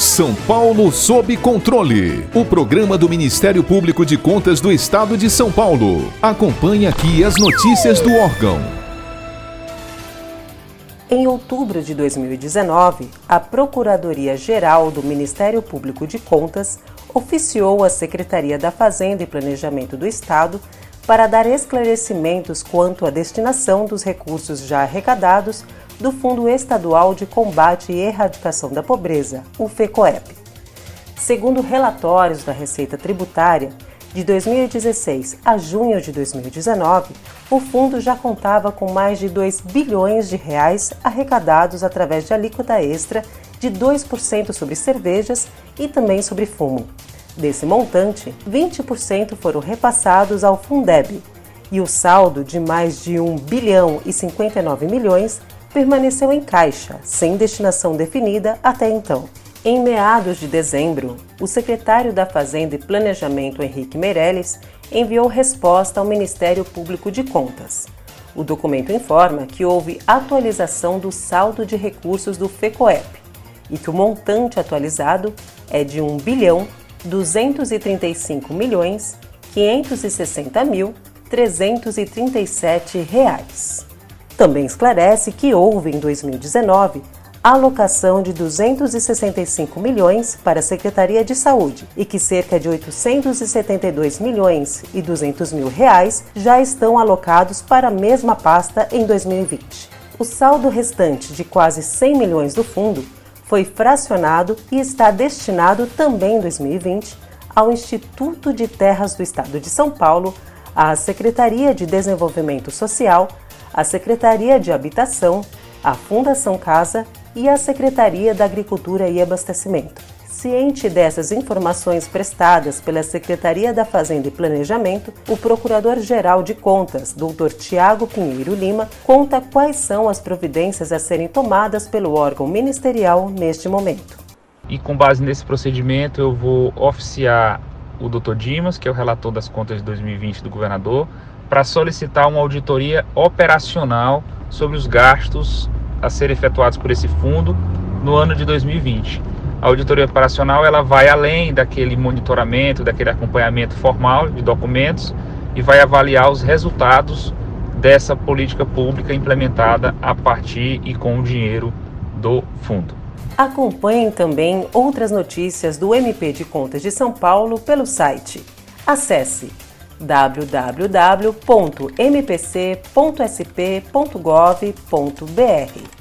São Paulo sob controle. O programa do Ministério Público de Contas do Estado de São Paulo. Acompanhe aqui as notícias do órgão. Em outubro de 2019, a Procuradoria-Geral do Ministério Público de Contas oficiou a Secretaria da Fazenda e Planejamento do Estado para dar esclarecimentos quanto à destinação dos recursos já arrecadados do Fundo Estadual de Combate e Erradicação da Pobreza, o FECOEP. Segundo relatórios da Receita Tributária, de 2016 a junho de 2019, o fundo já contava com mais de 2 bilhões de reais arrecadados através de alíquota extra de 2% sobre cervejas e também sobre fumo. Desse montante, 20% foram repassados ao Fundeb, e o saldo de mais de 1 bilhão e 59 milhões permaneceu em caixa, sem destinação definida até então. Em meados de dezembro, o secretário da Fazenda e Planejamento, Henrique Meirelles, enviou resposta ao Ministério Público de Contas. O documento informa que houve atualização do saldo de recursos do FECOEP e que o montante atualizado é de 1 bilhão 235 milhões 560 mil 337 reais. Também esclarece que houve em 2019 alocação de 265 milhões para a Secretaria de Saúde e que cerca de 872 milhões e 200 mil reais já estão alocados para a mesma pasta em 2020. O saldo restante de quase 100 milhões do fundo foi fracionado e está destinado também em 2020 ao Instituto de Terras do Estado de São Paulo, à Secretaria de Desenvolvimento Social, a Secretaria de Habitação, a Fundação Casa e a Secretaria da Agricultura e Abastecimento. Ciente dessas informações prestadas pela Secretaria da Fazenda e Planejamento, o Procurador-Geral de Contas, Dr. Tiago Pinheiro Lima, conta quais são as providências a serem tomadas pelo órgão ministerial neste momento. E com base nesse procedimento, eu vou oficiar o Dr. Dimas, que é o relator das contas de 2020 do governador, para solicitar uma auditoria operacional sobre os gastos a serem efetuados por esse fundo no ano de 2020. A auditoria operacional ela vai além daquele monitoramento, daquele acompanhamento formal de documentos e vai avaliar os resultados dessa política pública implementada a partir e com o dinheiro do fundo. Acompanhem também outras notícias do MP de Contas de São Paulo pelo site. Acesse www.mpc.sp.gov.br.